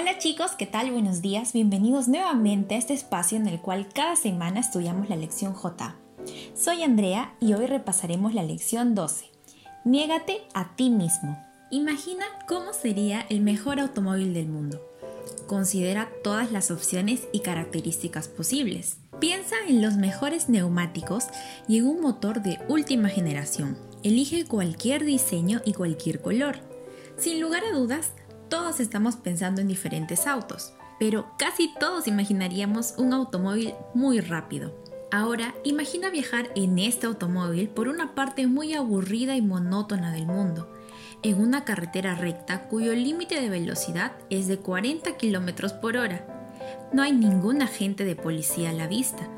Hola chicos, ¿qué tal? Buenos días. Bienvenidos nuevamente a este espacio en el cual cada semana estudiamos la lección J. Soy Andrea y hoy repasaremos la lección 12. Niégate a ti mismo. Imagina cómo sería el mejor automóvil del mundo. Considera todas las opciones y características posibles. Piensa en los mejores neumáticos y en un motor de última generación. Elige cualquier diseño y cualquier color. Sin lugar a dudas, todos estamos pensando en diferentes autos, pero casi todos imaginaríamos un automóvil muy rápido. Ahora, imagina viajar en este automóvil por una parte muy aburrida y monótona del mundo, en una carretera recta cuyo límite de velocidad es de 40 km por hora. No hay ningún agente de policía a la vista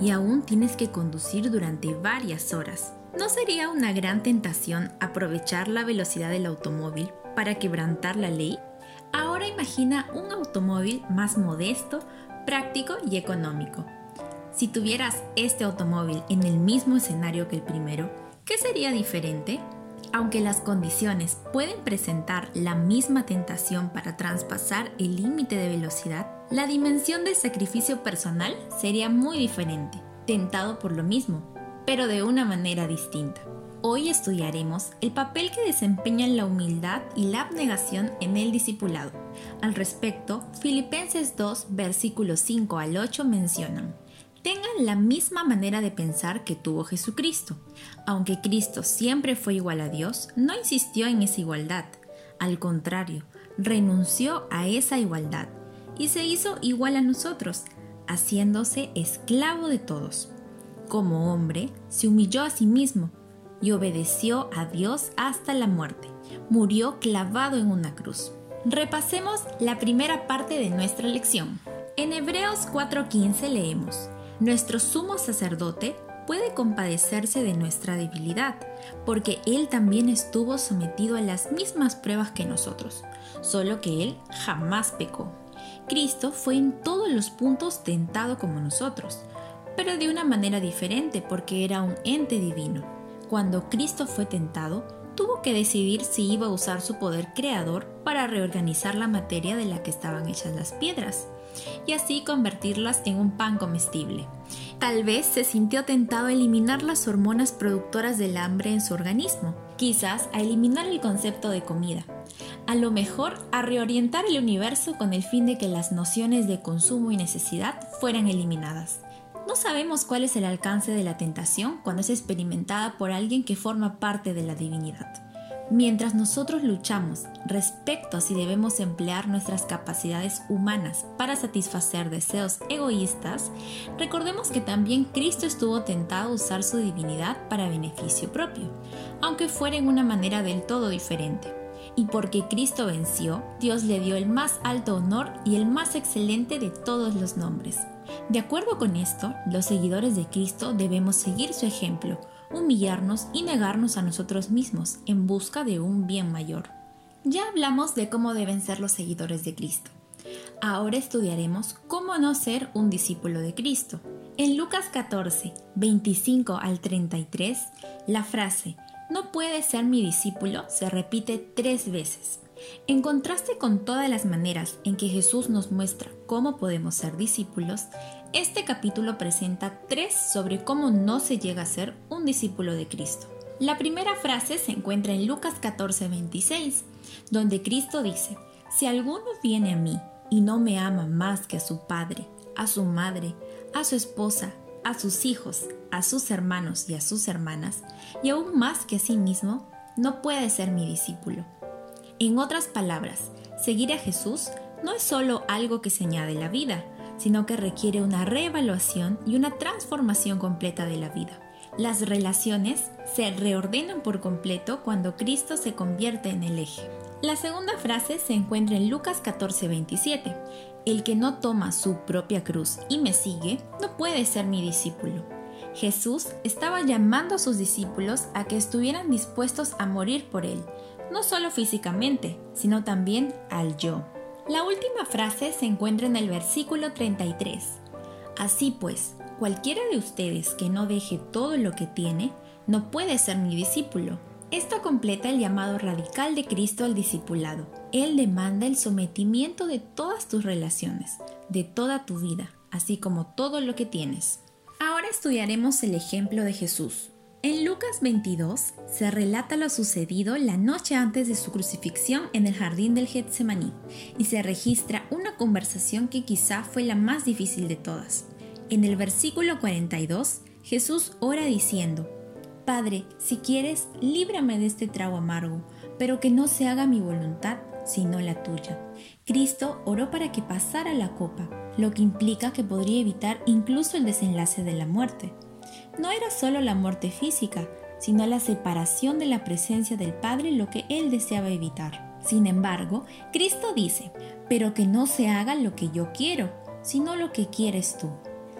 y aún tienes que conducir durante varias horas. ¿No sería una gran tentación aprovechar la velocidad del automóvil para quebrantar la ley? Ahora imagina un automóvil más modesto, práctico y económico. Si tuvieras este automóvil en el mismo escenario que el primero, ¿qué sería diferente? Aunque las condiciones pueden presentar la misma tentación para traspasar el límite de velocidad, la dimensión del sacrificio personal sería muy diferente, tentado por lo mismo, pero de una manera distinta. Hoy estudiaremos el papel que desempeñan la humildad y la abnegación en el discipulado. Al respecto, Filipenses 2, versículos 5 al 8 mencionan, tengan la misma manera de pensar que tuvo Jesucristo. Aunque Cristo siempre fue igual a Dios, no insistió en esa igualdad. Al contrario, renunció a esa igualdad y se hizo igual a nosotros, haciéndose esclavo de todos. Como hombre, se humilló a sí mismo y obedeció a Dios hasta la muerte. Murió clavado en una cruz. Repasemos la primera parte de nuestra lección. En Hebreos 4:15 leemos, Nuestro sumo sacerdote puede compadecerse de nuestra debilidad, porque Él también estuvo sometido a las mismas pruebas que nosotros, solo que Él jamás pecó. Cristo fue en todos los puntos tentado como nosotros, pero de una manera diferente porque era un ente divino cuando Cristo fue tentado, tuvo que decidir si iba a usar su poder creador para reorganizar la materia de la que estaban hechas las piedras y así convertirlas en un pan comestible. Tal vez se sintió tentado a eliminar las hormonas productoras del hambre en su organismo, quizás a eliminar el concepto de comida, a lo mejor a reorientar el universo con el fin de que las nociones de consumo y necesidad fueran eliminadas. No sabemos cuál es el alcance de la tentación cuando es experimentada por alguien que forma parte de la divinidad. Mientras nosotros luchamos respecto a si debemos emplear nuestras capacidades humanas para satisfacer deseos egoístas, recordemos que también Cristo estuvo tentado a usar su divinidad para beneficio propio, aunque fuera en una manera del todo diferente. Y porque Cristo venció, Dios le dio el más alto honor y el más excelente de todos los nombres de acuerdo con esto, los seguidores de Cristo debemos seguir su ejemplo, humillarnos y negarnos a nosotros mismos en busca de un bien mayor. Ya hablamos de cómo deben ser los seguidores de Cristo. Ahora estudiaremos cómo no ser un discípulo de Cristo. En Lucas 14, 25 al 33, la frase no puede ser mi discípulo se repite tres veces. En contraste con todas las maneras en que Jesús nos muestra cómo podemos ser discípulos, este capítulo presenta tres sobre cómo no se llega a ser un discípulo de Cristo. La primera frase se encuentra en Lucas 14:26, donde Cristo dice, Si alguno viene a mí y no me ama más que a su padre, a su madre, a su esposa, a sus hijos, a sus hermanos y a sus hermanas, y aún más que a sí mismo, no puede ser mi discípulo. En otras palabras, seguir a Jesús no es solo algo que se añade a la vida, sino que requiere una reevaluación y una transformación completa de la vida. Las relaciones se reordenan por completo cuando Cristo se convierte en el eje. La segunda frase se encuentra en Lucas 14:27. El que no toma su propia cruz y me sigue, no puede ser mi discípulo. Jesús estaba llamando a sus discípulos a que estuvieran dispuestos a morir por Él, no solo físicamente, sino también al yo. La última frase se encuentra en el versículo 33. Así pues, cualquiera de ustedes que no deje todo lo que tiene, no puede ser mi discípulo. Esto completa el llamado radical de Cristo al discipulado. Él demanda el sometimiento de todas tus relaciones, de toda tu vida, así como todo lo que tienes. Estudiaremos el ejemplo de Jesús. En Lucas 22 se relata lo sucedido la noche antes de su crucifixión en el jardín del Getsemaní y se registra una conversación que quizá fue la más difícil de todas. En el versículo 42, Jesús ora diciendo, Padre, si quieres, líbrame de este trago amargo, pero que no se haga mi voluntad, sino la tuya. Cristo oró para que pasara la copa, lo que implica que podría evitar incluso el desenlace de la muerte. No era solo la muerte física, sino la separación de la presencia del Padre lo que él deseaba evitar. Sin embargo, Cristo dice, pero que no se haga lo que yo quiero, sino lo que quieres tú.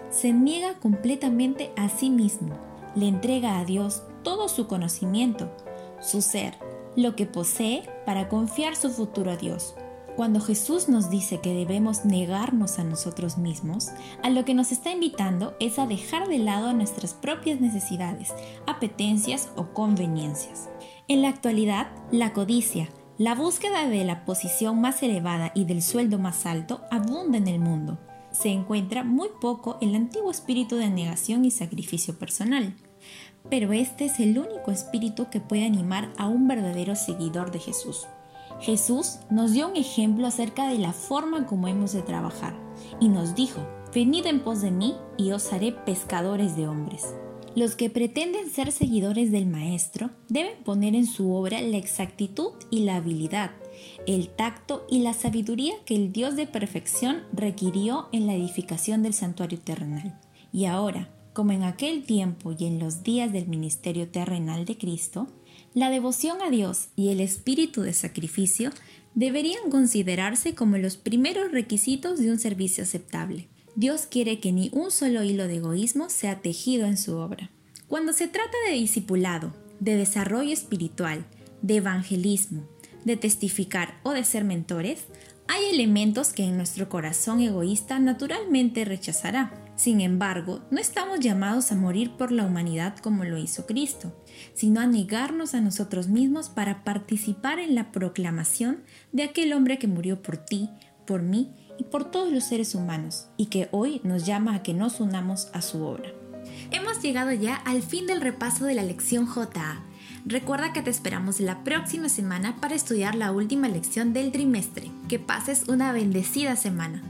Se niega completamente a sí mismo le entrega a Dios todo su conocimiento, su ser, lo que posee para confiar su futuro a Dios. Cuando Jesús nos dice que debemos negarnos a nosotros mismos, a lo que nos está invitando es a dejar de lado nuestras propias necesidades, apetencias o conveniencias. En la actualidad, la codicia, la búsqueda de la posición más elevada y del sueldo más alto abunda en el mundo se encuentra muy poco el antiguo espíritu de negación y sacrificio personal. Pero este es el único espíritu que puede animar a un verdadero seguidor de Jesús. Jesús nos dio un ejemplo acerca de la forma como hemos de trabajar y nos dijo, venid en pos de mí y os haré pescadores de hombres. Los que pretenden ser seguidores del Maestro deben poner en su obra la exactitud y la habilidad, el tacto y la sabiduría que el Dios de perfección requirió en la edificación del santuario terrenal. Y ahora, como en aquel tiempo y en los días del ministerio terrenal de Cristo, la devoción a Dios y el espíritu de sacrificio deberían considerarse como los primeros requisitos de un servicio aceptable. Dios quiere que ni un solo hilo de egoísmo sea tejido en su obra. Cuando se trata de discipulado, de desarrollo espiritual, de evangelismo, de testificar o de ser mentores, hay elementos que en nuestro corazón egoísta naturalmente rechazará. Sin embargo, no estamos llamados a morir por la humanidad como lo hizo Cristo, sino a negarnos a nosotros mismos para participar en la proclamación de aquel hombre que murió por ti, por mí y por todos los seres humanos, y que hoy nos llama a que nos unamos a su obra. Hemos llegado ya al fin del repaso de la lección JA. Recuerda que te esperamos la próxima semana para estudiar la última lección del trimestre. Que pases una bendecida semana.